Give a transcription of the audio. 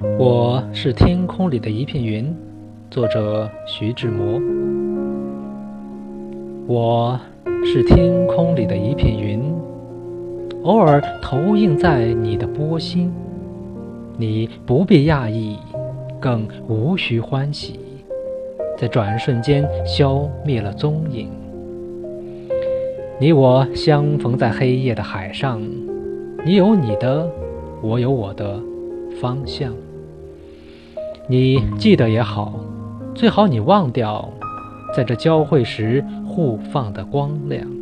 我是天空里的一片云，作者徐志摩。我是天空里的一片云，偶尔投影在你的波心，你不必讶异，更无需欢喜，在转瞬间消灭了踪影。你我相逢在黑夜的海上，你有你的，我有我的方向。你记得也好，最好你忘掉，在这交汇时互放的光亮。